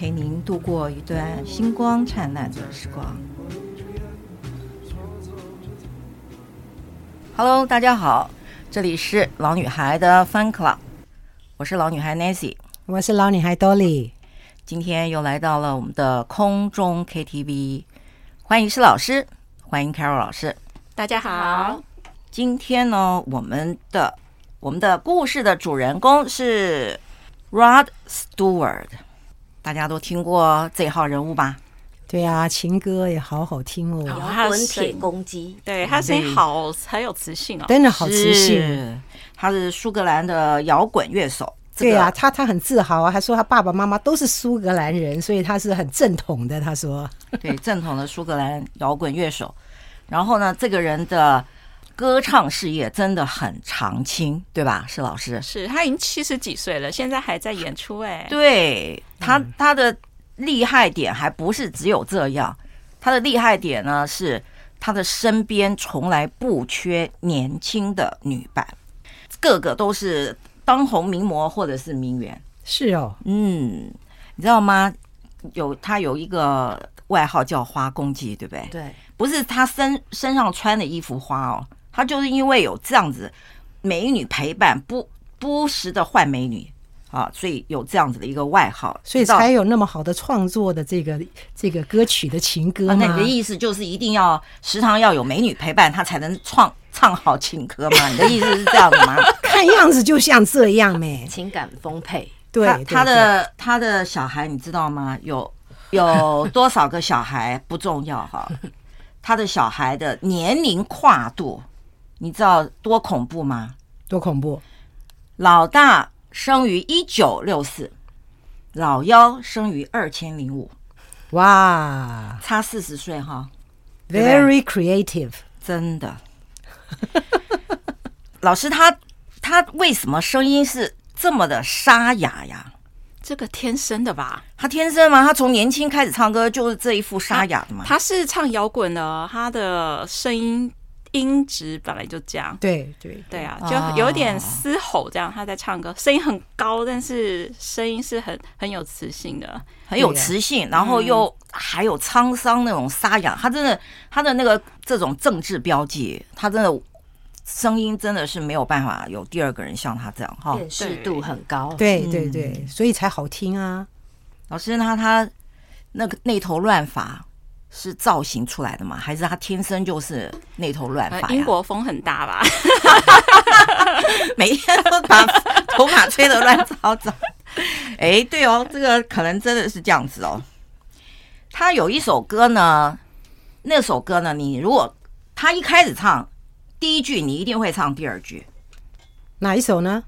陪您度过一段星光灿烂的时光。Hello，大家好，这里是老女孩的 Fun Club，我是老女孩 Nancy，我是老女孩 Dolly。今天又来到了我们的空中 KTV，欢迎施老师，欢迎 Carol 老师，大家好。今天呢，我们的我们的故事的主人公是 Rod Stewart，大家都听过这号人物吧？对啊，情歌也好好听哦，滚铁公鸡，对，他声音好很有磁性哦，真的好磁性。他是苏格兰的摇滚乐手。对呀、啊，他他很自豪啊，还说他爸爸妈妈都是苏格兰人，所以他是很正统的。他说，对，正统的苏格兰摇滚乐手。然后呢，这个人的歌唱事业真的很长青，对吧？是老师，是他已经七十几岁了，现在还在演出哎。对他，他的厉害点还不是只有这样，他的厉害点呢是他的身边从来不缺年轻的女伴，个个都是。当红名模或者是名媛是哦，嗯，你知道吗？有他有一个外号叫花公鸡，对不对？对，不是他身身上穿的衣服花哦，他就是因为有这样子美女陪伴，不不时的换美女啊，所以有这样子的一个外号，所以才有那么好的创作的这个这个歌曲的情歌。啊，那你的意思就是一定要时常要有美女陪伴，他才能创。唱好情歌吗？你的意思是这样的吗？看样子就像这样咩，情感丰沛。对，他，他的他的小孩你知道吗？有有多少个小孩不重要哈，他的小孩的年龄跨度，你知道多恐怖吗？多恐怖！老大生于一九六四，老幺生于二千零五，哇，差四十岁哈，Very creative，真的。老师他，他他为什么声音是这么的沙哑呀？这个天生的吧？他天生吗？他从年轻开始唱歌就是这一副沙哑的吗？他是唱摇滚的，他的声音音质本来就这样。对对对啊，就有点嘶吼这样。他在唱歌，声音很高，但是声音是很很有磁性的，很有磁性，然后又还有沧桑那种沙哑。他真的，他的那个这种政治标记，他真的。声音真的是没有办法有第二个人像他这样哈，辨识度很高。对对对，所以才好听啊。老师，那他那个那头乱发是造型出来的吗？还是他天生就是那头乱发？英国风很大吧？每天都把头发吹得乱糟糟。哎，对哦，这个可能真的是这样子哦。他有一首歌呢，那首歌呢，你如果他一开始唱。第一句你一定会唱第二句，哪一首呢？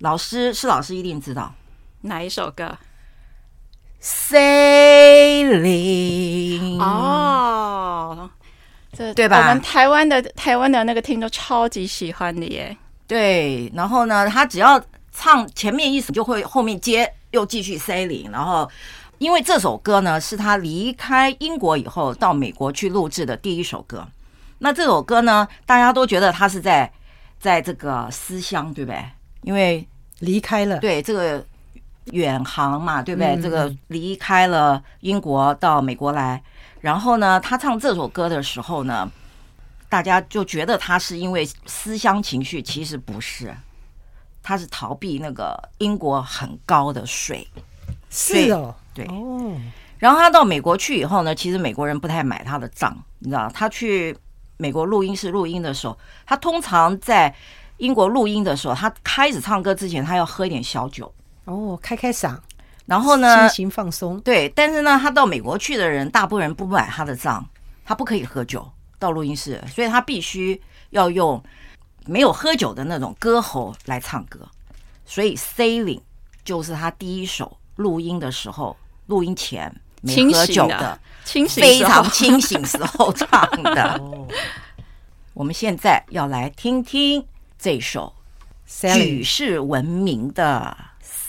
老师是老师一定知道哪一首歌？Sailing 哦，这对吧？我们台湾的台湾的那个听众超级喜欢的耶。对，然后呢，他只要唱前面一首，就会后面接又继续 Sailing。然后，因为这首歌呢是他离开英国以后到美国去录制的第一首歌。那这首歌呢，大家都觉得他是在在这个思乡，对不对？因为离开了，对这个远航嘛，对不对？这个离开了英国到美国来，然后呢，他唱这首歌的时候呢，大家就觉得他是因为思乡情绪，其实不是，他是逃避那个英国很高的税。是哦，对哦。然后他到美国去以后呢，其实美国人不太买他的账，你知道，他去。美国录音室录音的时候，他通常在英国录音的时候，他开始唱歌之前，他要喝一点小酒哦，开开嗓，然后呢，心情放松。对，但是呢，他到美国去的人，大部分人不买他的账，他不可以喝酒到录音室，所以他必须要用没有喝酒的那种歌喉来唱歌。所以《Sailing》就是他第一首录音的时候录音前没喝酒的，清醒非常清醒时候唱的。我们现在要来听听这首举世闻名的《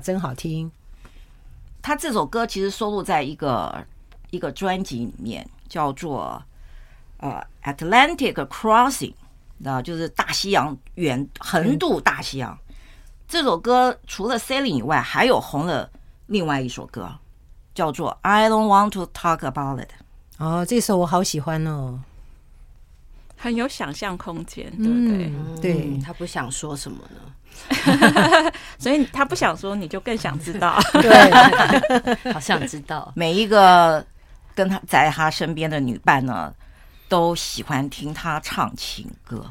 真好听！他这首歌其实收录在一个一个专辑里面，叫做呃《Atlantic Crossing》，那就是大西洋远横渡大西洋。这首歌除了 Sailing 以外，还有红了另外一首歌，叫做 I Don't Want to Talk About It。哦，这首我好喜欢哦，很有想象空间，对不对？嗯、对、嗯，他不想说什么呢？所以他不想说，你就更想知道。对，好想知道。每一个跟他在他身边的女伴呢，都喜欢听他唱情歌。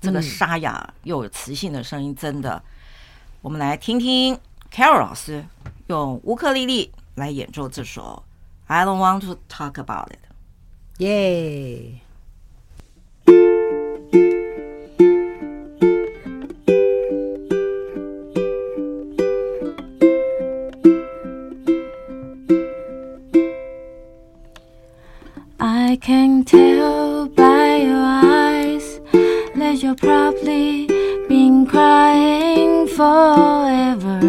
这个沙哑又有磁性的声音，真的。我们来听听 Carol 老师用乌克丽丽来演奏这首《I Don't Want to Talk About It》。耶！I can tell by your eyes that you're probably been crying forever.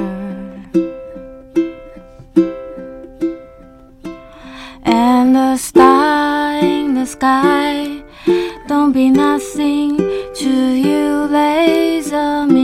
And the star in the sky be nothing to you, laser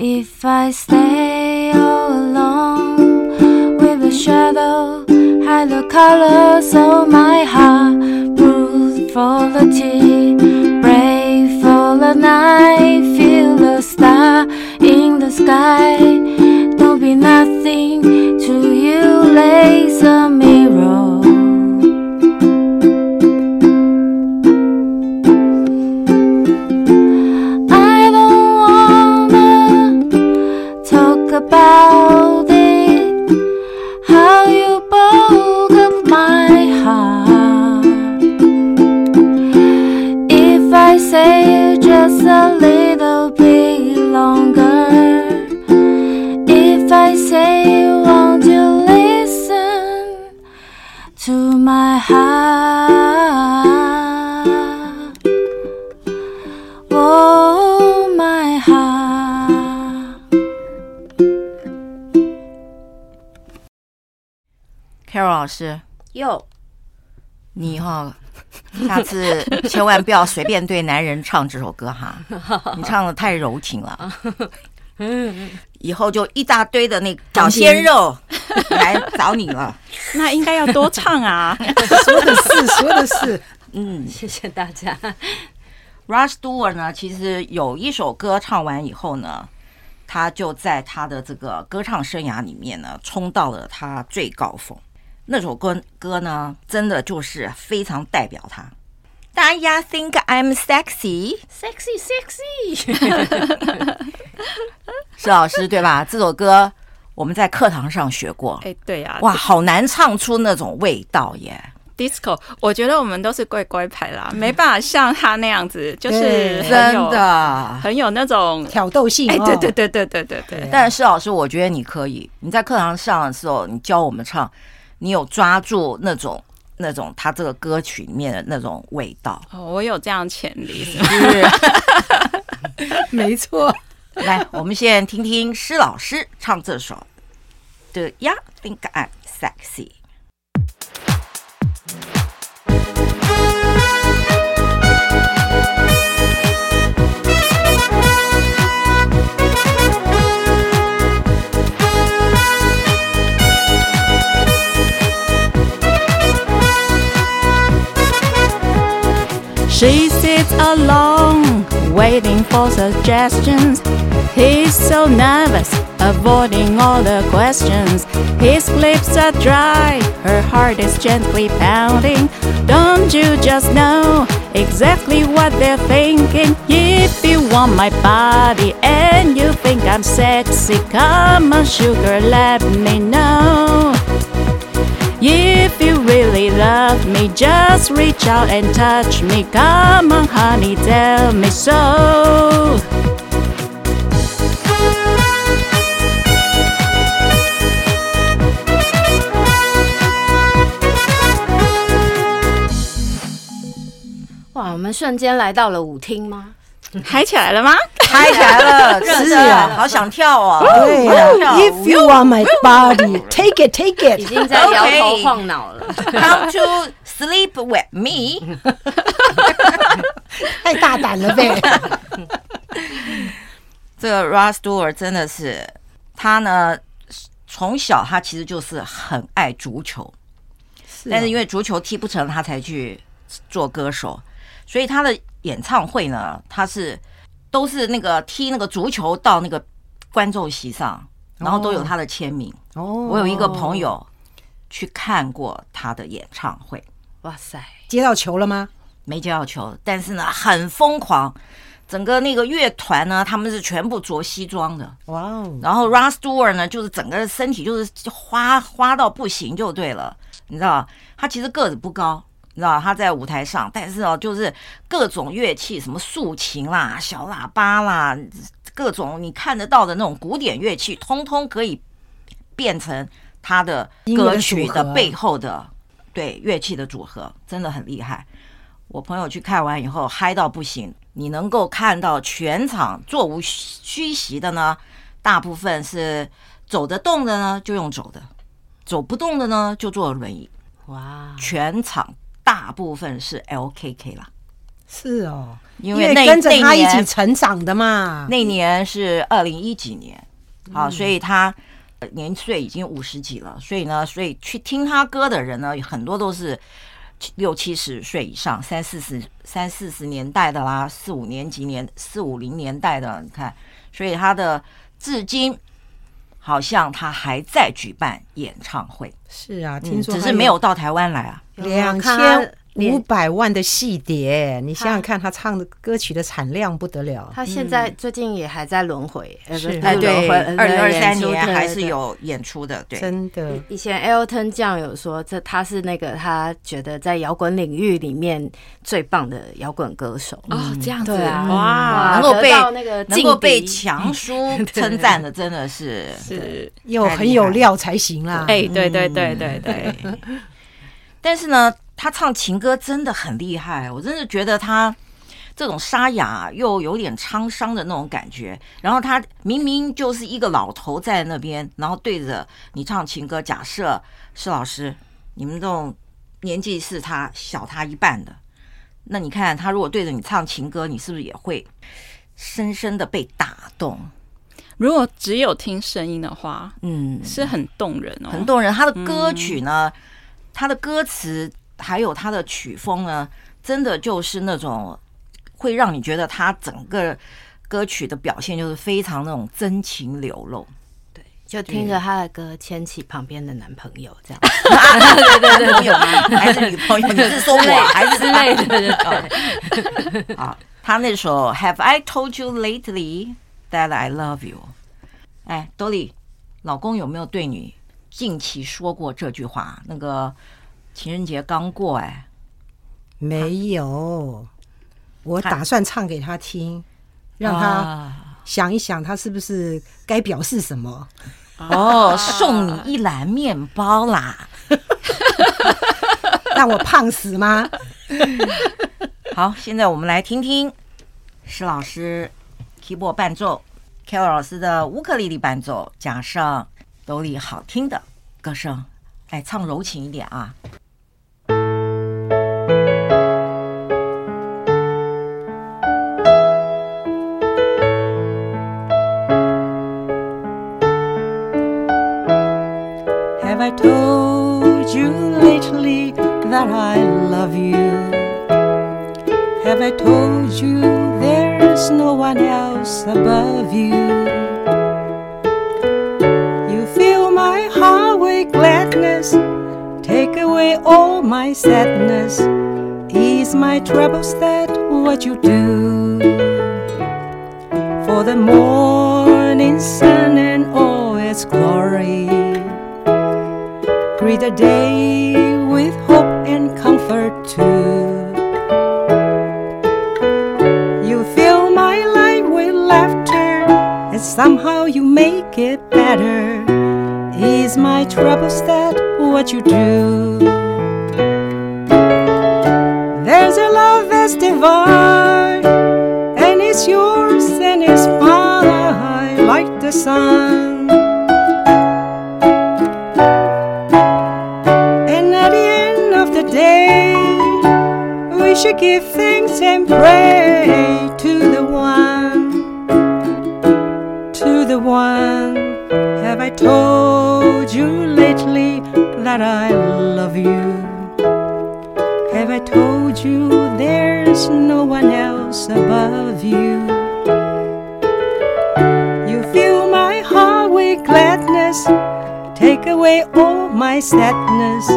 If I stay all alone with a shadow, hide the colors of my heart, bruised for the tea, brave for the night, feel the star in the sky. Heart? Oh, my heart. Carol 老师，哟，你哈、下次千万不要随便对男人唱这首歌哈，你唱的太柔情了。以后就一大堆的那个小鲜肉 来找你了。那应该要多唱啊！说的是，说的是，嗯谢谢大家。，Rod Stewart 呢，其实有一首歌唱完以后呢，他就在他的这个歌唱生涯里面呢，冲到了他最高峰。那首歌歌呢，真的就是非常代表他。大家 think I'm sexy，Sexy, sexy，施老师对吧？这首歌我们在课堂上学过。哎，对呀、啊，哇，好难唱出那种味道耶！disco，我觉得我们都是乖乖牌啦，没办法像他那样子，就是真的。很有那种，挑逗性。哎，哦对对对对对对对，但是施老师，我觉得你可以，你在课堂上的时候，你教我们唱，你有抓住那种那种他这个歌曲里面的那种味道。哦，我有这样潜力，是吗是，没错。来，我们先听听施老师唱这首的呀，Think I'm Sexy。She sits alone, waiting for suggestions. He's so nervous avoiding all the questions. His lips are dry, her heart is gently pounding. Don't you just know exactly what they're thinking? If you want my body and you think I'm sexy, come on, sugar, let me know. You really love me, just reach out and touch me. Come on, honey, tell me so. 哇，我们瞬间来到了舞厅吗？嗨起来了吗？嗨起来了，是是啊，好想跳哦。对呀、好想跳 If you want my body, take it, take it。已经在摇头晃脑了。Come to sleep with me。太大胆了呗！这个 Rod Stewart 真的是，他呢从小他其实就是很爱足球，但是因为足球踢不成，他才去做歌手。所以他的演唱会呢，他是都是那个踢那个足球到那个观众席上，然后都有他的签名。哦，我有一个朋友去看过他的演唱会，哇塞，接到球了吗？没接到球，但是呢很疯狂。整个那个乐团呢，他们是全部着西装的。哇哦，然后 Rod Stewart 呢，就是整个身体就是花花到不行就对了，你知道，他其实个子不高，你知道他在舞台上，但是哦，就是各种乐器，什么竖琴啦、小喇叭啦，各种你看得到的那种古典乐器，通通可以变成他的歌曲的背后的对乐器的组合，真的很厉害。我朋友去看完以后嗨到不行。你能够看到全场座无虚席的呢，大部分是走得动的呢，就用走的；走不动的呢，就坐轮椅。哇，全场大部分是 LKK 啦，是哦，因为那跟着他一起成长的嘛。那年是二零一几年，好，嗯所以他年岁已经五十几了，所以呢，所以去听他歌的人呢，很多都是。六七十岁以上，三四十、三四十年代的啦，四五年级年、四五零年代的，你看，所以他的至今好像他还在举办演唱会，是啊，嗯听说只是没有到台湾来啊。两千五百万的戏碟，你想想看，他唱的歌曲的产量不得了。他现在最近也还在轮回，是。哎，对，回二零二三年还是有演出的，对。真的，以前 Elton John 有说，这他是那个他觉得在摇滚领域里面最棒的摇滚歌手。哦，这样子啊，哇，能够被那个能够被强叔 称赞的，真的是是，又很有料才行啦。哎，对对对对对，但是呢，他唱情歌真的很厉害，我真的觉得他这种沙哑又有点沧桑的那种感觉。然后他明明就是一个老头在那边，然后对着你唱情歌。假设施老师，你们这种年纪是他小他一半的，那你看他如果对着你唱情歌，你是不是也会深深的被打动？如果只有听声音的话，嗯，是很动人哦，很动人。他的歌曲呢，他的歌词还有他的曲风呢，真的就是那种会让你觉得他整个歌曲的表现就是非常那种真情流露。就听着他的歌，牵起旁边的男朋友，这样对对 对，朋友吗？还是女朋友？你是说我还是之类的？对对啊，他那首 Have I told you lately that I love you？哎，Dolly，老公有没有对你近期说过这句话？那个情人节刚过，哎。没有，我打算唱给他听，让他啊想一想，他是不是该表示什么？哦，送你一篮面包啦！让我胖死吗？好，现在我们来听听施老师 keyboard 伴奏，Carol 老师的乌克丽丽伴奏，加上 Dolly 好听的歌声，来唱柔情一点啊！Have I told you lately that I love you? Have I told you there's no one else above you? You fill my heart with gladness, take away all my sadness, ease my troubles. That what you do for the morning sun and all its glory. Greet the day with hope and comfort too. You fill my life with laughter, and somehow you make it better. Ease my troubles, that what you do. There's a love that's divine, and it's yours and it's mine, like the sun. Should give thanks and pray to the one, to the one. Have I told you lately that I love you? Have I told you there's no one else above you? You fill my heart with gladness, take away all my sadness,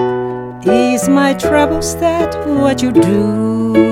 ease my troubles. That what you do.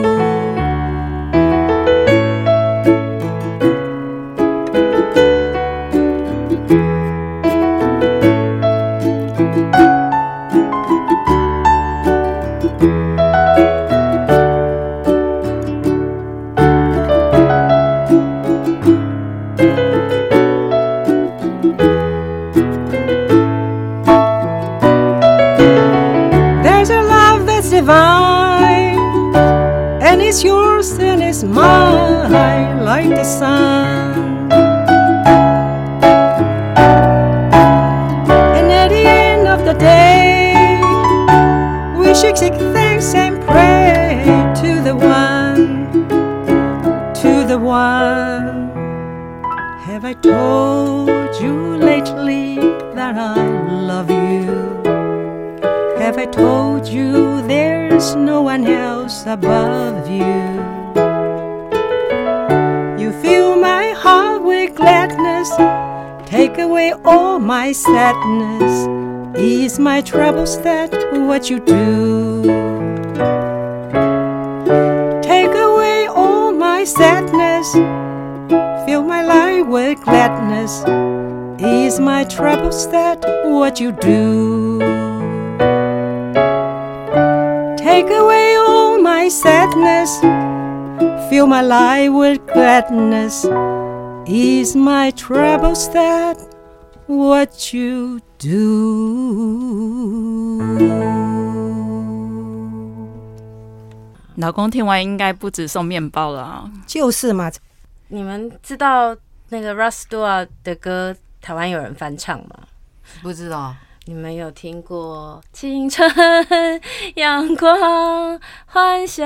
What you do. Take away all my sadness, fill my life with gladness, ease my troubles. That what you do. Take away all my sadness, fill my life with gladness, ease my troubles. That what you. 老公听完应该不止送面包了啊！就是嘛，你们知道那个 Russ Stewart 的歌，台湾有人翻唱吗？不知道。你们有听过青春、阳光、欢笑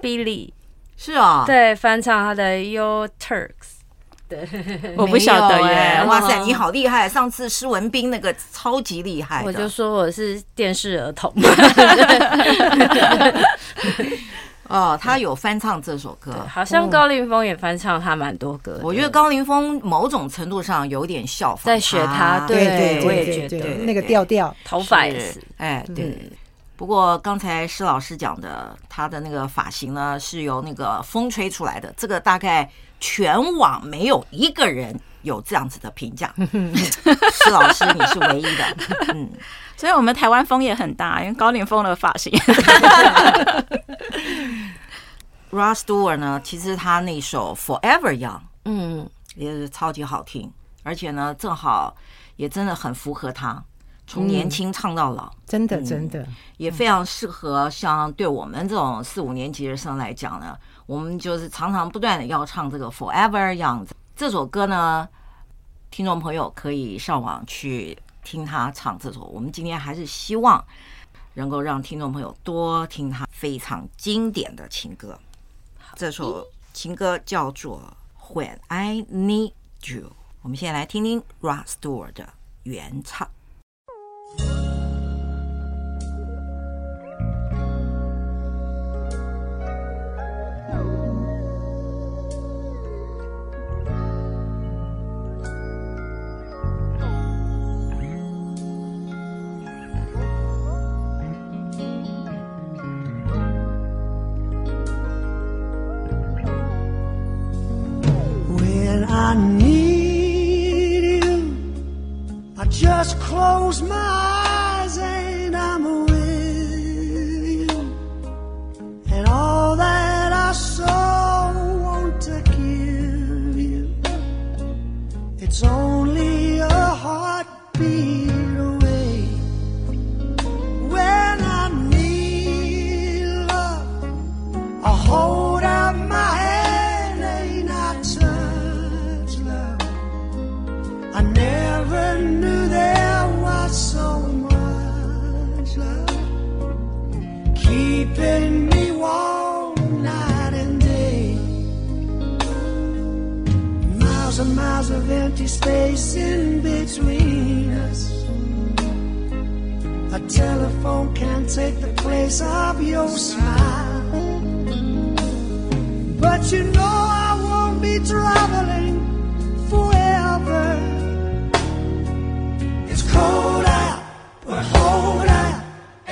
？Billy 是啊，对翻唱他的 Your Turks，对，我不晓得耶。欸哇塞，哦你好厉害！上次施文斌那个超级厉害，我就说我是电视儿童。哦，他有翻唱这首歌，好像高凌风也翻唱他蛮多歌的。我觉得高凌风某种程度上有点效仿在学他对对对我也觉得对对，那个调调，头发也是，哎，对。不过刚才施老师讲的，他的那个发型呢，是由那个风吹出来的，这个大概全网没有一个人有这样子的评价。施老师，你是唯一的，嗯。所以我们台湾风也很大，因为高凌风的发型。Rod Stewart 呢，其实他那首 Forever Young，嗯，也是超级好听，而且呢，正好也真的很符合他，从年轻唱到老，真的真的，也非常适合像对我们这种四五年级的生来讲呢，我们就是常常不断的要唱这个 Forever Young 这首歌呢，听众朋友可以上网去听他唱这首。我们今天还是希望能够让听众朋友多听他非常经典的情歌。这首情歌叫做《When I Need You》，我们现在来听听 Rustor 的原唱。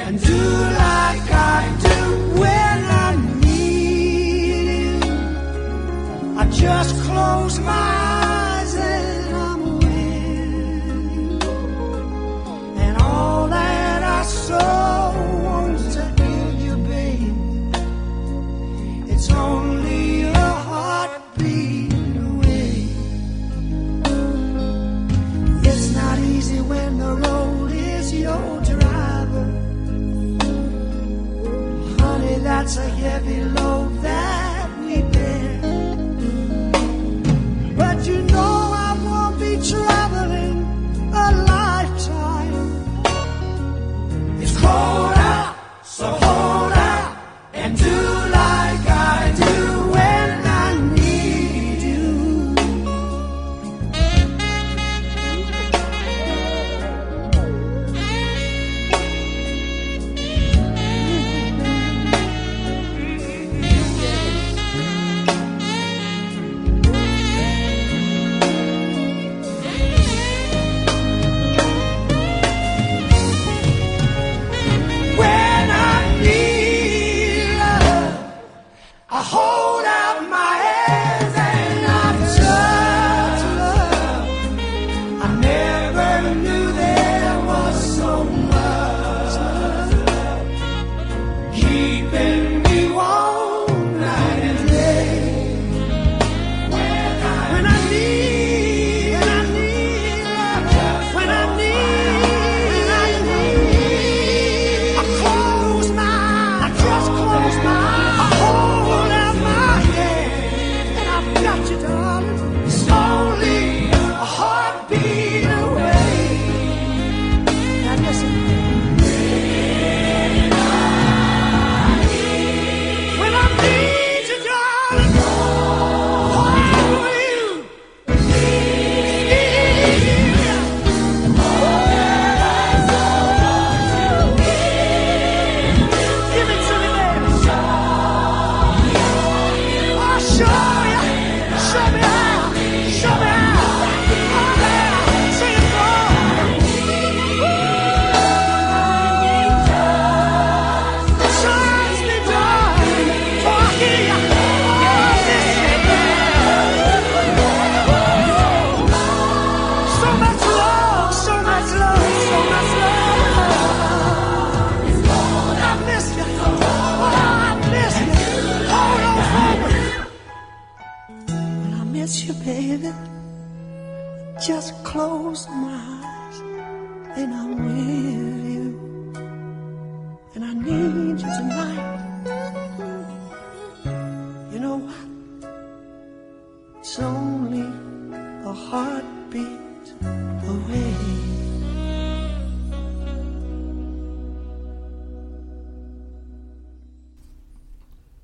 and do like I do when I need you. I just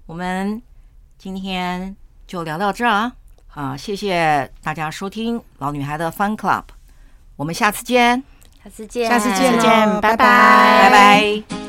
我们今天就聊到这儿啊。啊谢谢大家收听老女孩的 fun club 我们下次见。下次见。下次见拜拜。拜拜。